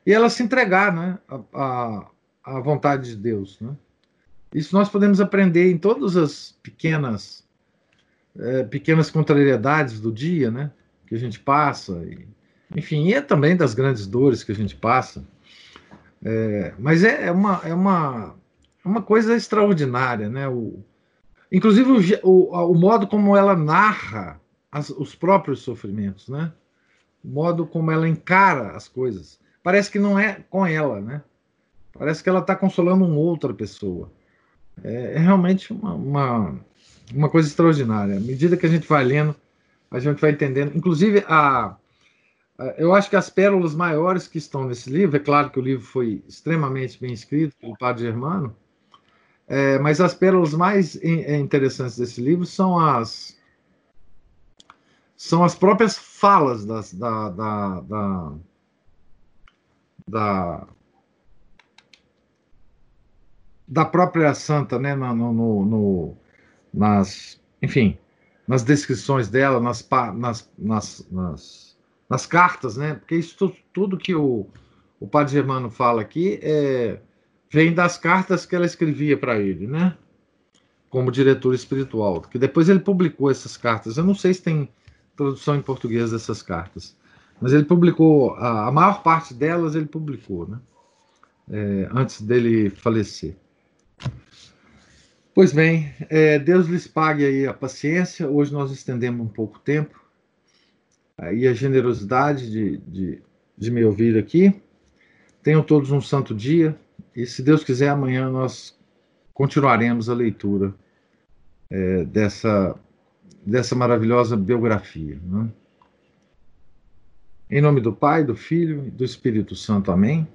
e ela se entregar né, à, à vontade de Deus. Né. Isso nós podemos aprender em todas as pequenas, é, pequenas contrariedades do dia né, que a gente passa. E, enfim, e é também das grandes dores que a gente passa. É, mas é, é, uma, é uma, uma coisa extraordinária, né? O, inclusive o, o, o modo como ela narra as, os próprios sofrimentos, né? O modo como ela encara as coisas. Parece que não é com ela, né? Parece que ela está consolando uma outra pessoa. É, é realmente uma, uma, uma coisa extraordinária. À medida que a gente vai lendo, a gente vai entendendo. Inclusive, a, é, eu acho que as pérolas maiores que estão nesse livro, é claro que o livro foi extremamente bem escrito pelo padre Germano, é, mas as pérolas mais é, interessantes desse livro são as são as próprias falas das, da, da, da, da, da própria santa, né, no, no, no, nas, enfim, nas descrições dela, nas, nas, nas, nas, nas cartas, né, porque isso tudo, tudo que o, o padre Germano fala aqui é, vem das cartas que ela escrevia para ele, né, como diretor espiritual, que depois ele publicou essas cartas. Eu não sei se tem tradução em português dessas cartas, mas ele publicou a, a maior parte delas ele publicou, né? É, antes dele falecer. Pois bem, é, Deus lhes pague aí a paciência. Hoje nós estendemos um pouco tempo e a generosidade de, de, de me ouvir aqui. Tenham todos um santo dia e, se Deus quiser, amanhã nós continuaremos a leitura é, dessa, dessa maravilhosa biografia. Né? Em nome do Pai, do Filho e do Espírito Santo. Amém.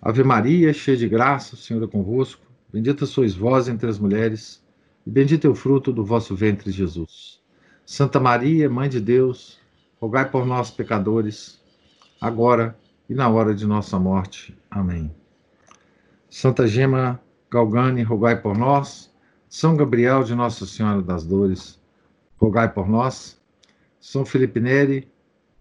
Ave Maria, cheia de graça, o Senhor é convosco. Bendita sois vós entre as mulheres, e bendito é o fruto do vosso ventre, Jesus. Santa Maria, Mãe de Deus, rogai por nós, pecadores, agora e na hora de nossa morte. Amém. Santa Gema Galgani, rogai por nós. São Gabriel de Nossa Senhora das Dores, rogai por nós. São Felipe Neri,